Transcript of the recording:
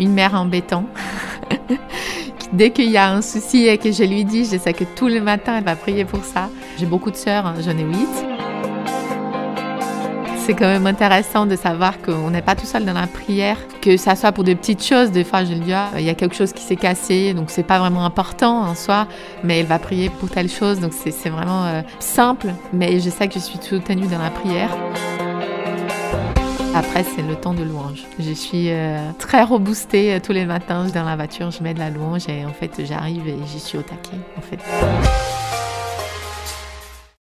une mère en béton. Dès qu'il y a un souci et que je lui dis, je sais que tous les matins, elle va prier pour ça. J'ai beaucoup de sœurs, hein, j'en ai huit. C'est quand même intéressant de savoir qu'on n'est pas tout seul dans la prière, que ça soit pour des petites choses. Des fois, je lui dis, ah, il y a quelque chose qui s'est cassé, donc c'est pas vraiment important en soi, mais elle va prier pour telle chose, donc c'est vraiment euh, simple, mais je sais que je suis soutenue dans la prière. Après, c'est le temps de louange. Je suis euh, très reboostée euh, tous les matins dans la voiture, je mets de la louange et en fait, j'arrive et j'y suis au taquet. En fait.